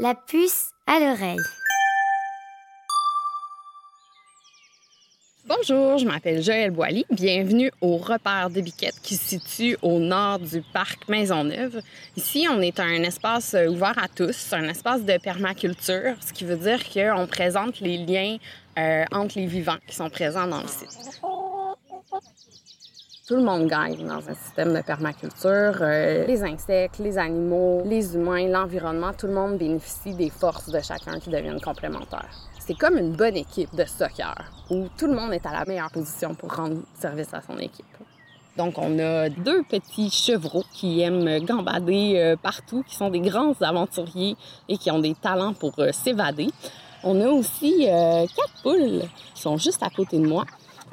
La puce à l'oreille. Bonjour, je m'appelle Joëlle Boily. Bienvenue au repère de Biquette qui se situe au nord du parc Maisonneuve. Ici, on est un espace ouvert à tous, un espace de permaculture, ce qui veut dire qu'on présente les liens euh, entre les vivants qui sont présents dans le site. Tout le monde gagne dans un système de permaculture. Euh, les insectes, les animaux, les humains, l'environnement, tout le monde bénéficie des forces de chacun qui deviennent complémentaires. C'est comme une bonne équipe de soccer où tout le monde est à la meilleure position pour rendre service à son équipe. Donc, on a deux petits chevreaux qui aiment gambader euh, partout, qui sont des grands aventuriers et qui ont des talents pour euh, s'évader. On a aussi quatre poules qui sont juste à côté de moi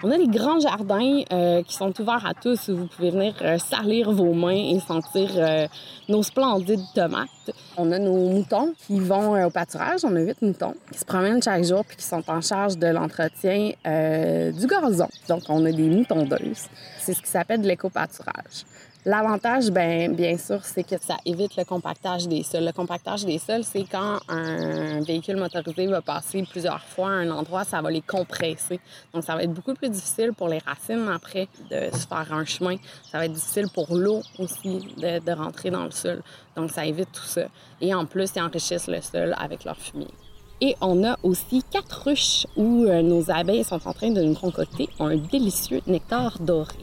on a des grands jardins euh, qui sont ouverts à tous où vous pouvez venir euh, salir vos mains et sentir euh, nos splendides tomates. On a nos moutons qui vont au pâturage. On a huit moutons qui se promènent chaque jour puis qui sont en charge de l'entretien du gazon. Donc, on a des moutondeuses. C'est ce qui s'appelle de l'éco-pâturage. L'avantage, ben, bien sûr, c'est que ça évite le compactage des sols. Le compactage des sols, c'est quand un véhicule motorisé va passer plusieurs fois à un endroit, ça va les compresser. Donc, ça va être beaucoup plus difficile pour les racines après de se faire un chemin. Ça va être difficile pour l'eau aussi de, de, rentrer dans le sol. Donc, ça évite tout ça. Et en plus, ils enrichissent le sol avec leur fumier. Et on a aussi quatre ruches où euh, nos abeilles sont en train de nous concocter un délicieux nectar doré.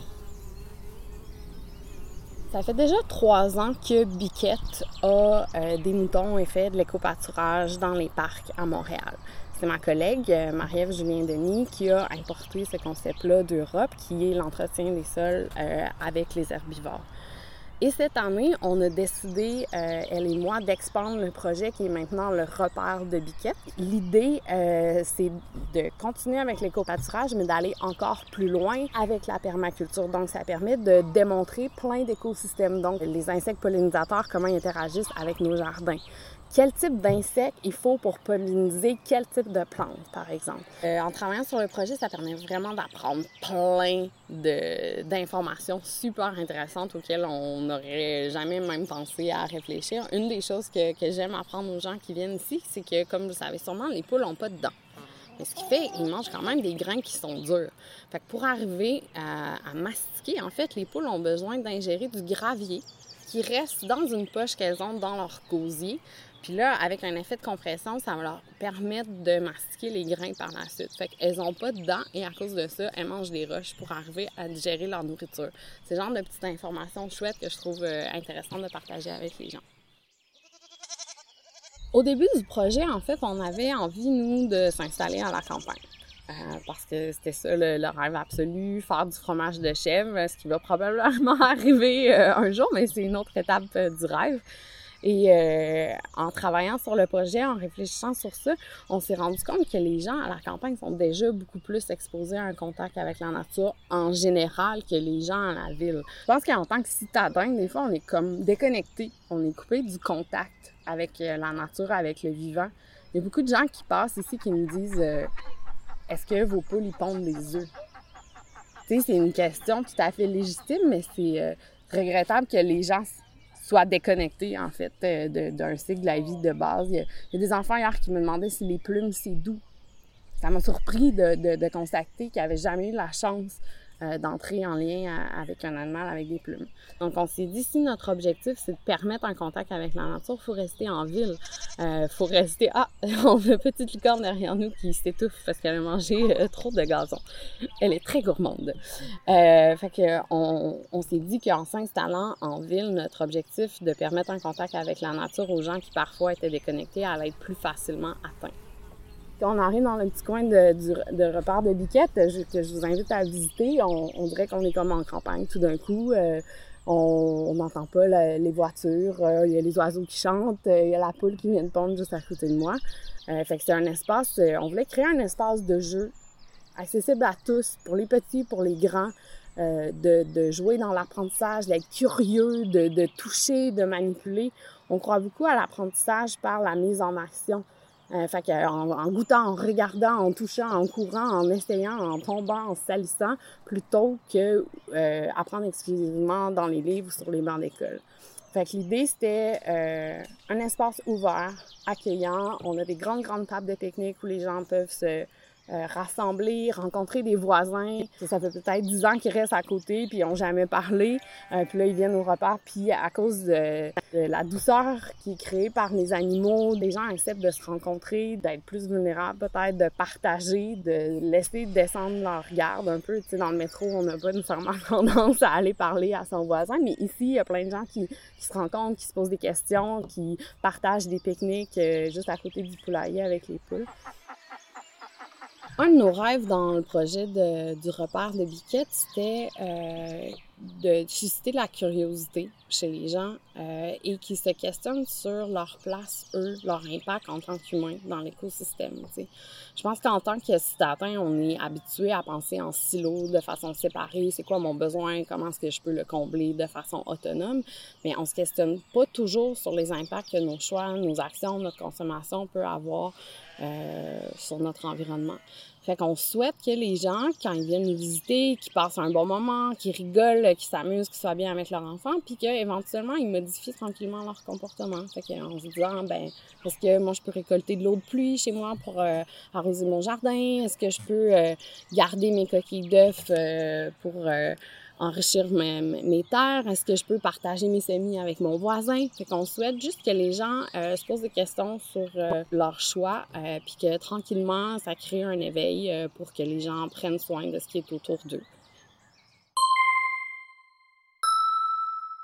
Ça fait déjà trois ans que Biquette a euh, des moutons et fait de l'éco-pâturage dans les parcs à Montréal. C'est ma collègue euh, Marie-Ève Julien-Denis qui a importé ce concept-là d'Europe, qui est l'entretien des sols euh, avec les herbivores. Et cette année, on a décidé, euh, elle et moi, d'expandre le projet qui est maintenant le repère de Biquette. L'idée, euh, c'est de continuer avec l'éco-pâturage, mais d'aller encore plus loin avec la permaculture. Donc, ça permet de démontrer plein d'écosystèmes. Donc, les insectes pollinisateurs, comment ils interagissent avec nos jardins quel type d'insectes il faut pour polliniser quel type de plantes, par exemple? Euh, en travaillant sur le projet, ça permet vraiment d'apprendre plein d'informations super intéressantes auxquelles on n'aurait jamais même pensé à réfléchir. Une des choses que, que j'aime apprendre aux gens qui viennent ici, c'est que, comme vous savez sûrement, les poules n'ont pas de dents. Mais ce qui fait, ils mangent quand même des grains qui sont durs. Fait que pour arriver à, à mastiquer, en fait, les poules ont besoin d'ingérer du gravier qui reste dans une poche qu'elles ont dans leur gosier puis là, avec un effet de compression, ça va leur permettre de mastiquer les grains par la suite. Fait qu'elles n'ont pas de dents et à cause de ça, elles mangent des roches pour arriver à digérer leur nourriture. C'est le genre de petites informations chouettes que je trouve euh, intéressantes de partager avec les gens. Au début du projet, en fait, on avait envie, nous, de s'installer à la campagne. Euh, parce que c'était ça le, rêve absolu, faire du fromage de chèvre, ce qui va probablement arriver euh, un jour, mais c'est une autre étape du rêve. Et euh, en travaillant sur le projet, en réfléchissant sur ça, on s'est rendu compte que les gens à la campagne sont déjà beaucoup plus exposés à un contact avec la nature en général que les gens à la ville. Je pense qu'en tant que citadin, des fois, on est comme déconnecté, on est coupé du contact avec euh, la nature, avec le vivant. Il y a beaucoup de gens qui passent ici qui me disent euh, Est-ce que vos poules y pondent des œufs? Tu sais, c'est une question tout à fait légitime, mais c'est regrettable que les gens soit déconnecté, en fait, euh, d'un cycle de la vie de base. Il y, a, des enfants hier qui me demandaient si les plumes, c'est doux. Ça m'a surpris de, de, de constater qu'ils n'avaient jamais eu la chance euh, d'entrer en lien avec un animal avec des plumes. Donc, on s'est dit, si notre objectif, c'est de permettre un contact avec la nature, il faut rester en ville. Il euh, faut rester... Ah, on a une petite licorne derrière nous qui s'étouffe parce qu'elle a mangé euh, trop de gazon. Elle est très gourmande. fait que on, on s'est dit qu'en s'installant en ville, notre objectif de permettre un contact avec la nature aux gens qui parfois étaient déconnectés allait être plus facilement atteint. On arrive dans le petit coin de, de repère de Biquette, que je vous invite à visiter, on, dirait qu'on est comme en campagne tout d'un coup. Euh, on n'entend pas les voitures, euh, il y a les oiseaux qui chantent, euh, il y a la poule qui vient de pondre juste à côté de moi. fait que c'est un espace, on voulait créer un espace de jeu accessible à tous, pour les petits, pour les grands, de, de, jouer dans l'apprentissage, d'être curieux, de, de toucher, de manipuler. On croit beaucoup à l'apprentissage par la mise en action. Euh, fait en, en, goûtant, en regardant, en touchant, en courant, en essayant, en tombant, en salissant, plutôt que euh, apprendre exclusivement dans les livres ou sur les bancs d'école. Fait que l'idée, c'était euh, un espace ouvert, accueillant. On a des grandes, grandes tables de technique où les gens peuvent se euh, rassembler, rencontrer des voisins. Ça fait peut-être dix ans qu'ils restent à côté, puis ils n'ont jamais parlé. Euh, puis là, ils viennent au repas. Puis à cause de, la douceur qui est créée par les animaux, les gens acceptent de se rencontrer, d'être plus vulnérables peut-être, de partager, de laisser descendre leur garde un peu. Tu sais, dans le métro, on n'a pas nécessairement tendance à aller parler à son voisin, mais ici, il y a plein de gens qui, qui se rencontrent, qui se posent des questions, qui partagent des pique-niques euh, juste à côté du poulailler avec les poules. Un de nos rêves dans le projet de, du repère de Biquette, c'était euh, de susciter la curiosité chez les gens euh, et qui se questionnent sur leur place, eux, leur impact en tant qu'humains dans l'écosystème. Je pense qu'en tant que citadin, on est habitué à penser en silo, de façon séparée. C'est quoi mon besoin? Comment est-ce que je peux le combler de façon autonome? Mais on se questionne pas toujours sur les impacts que nos choix, nos actions, notre consommation peut avoir euh, sur notre environnement. Fait qu'on souhaite que les gens, quand ils viennent nous visiter, qu'ils passent un bon moment, qu'ils rigolent, qu'ils s'amusent, qu'ils soient bien avec leur enfant, puis qu'éventuellement, ils modifient tranquillement leur comportement. Fait qu'en se disant, ben, est-ce que moi, je peux récolter de l'eau de pluie chez moi pour euh, arroser mon jardin? Est-ce que je peux euh, garder mes coquilles d'œufs euh, pour enrichir mes, terres? Est-ce que je peux partager mes semis avec mon voisin? Fait qu'on souhaite juste que les gens se posent des questions sur leur choix, euh, puis que tranquillement, ça crée un éveil pour que les gens prennent soin de ce qui est autour d'eux.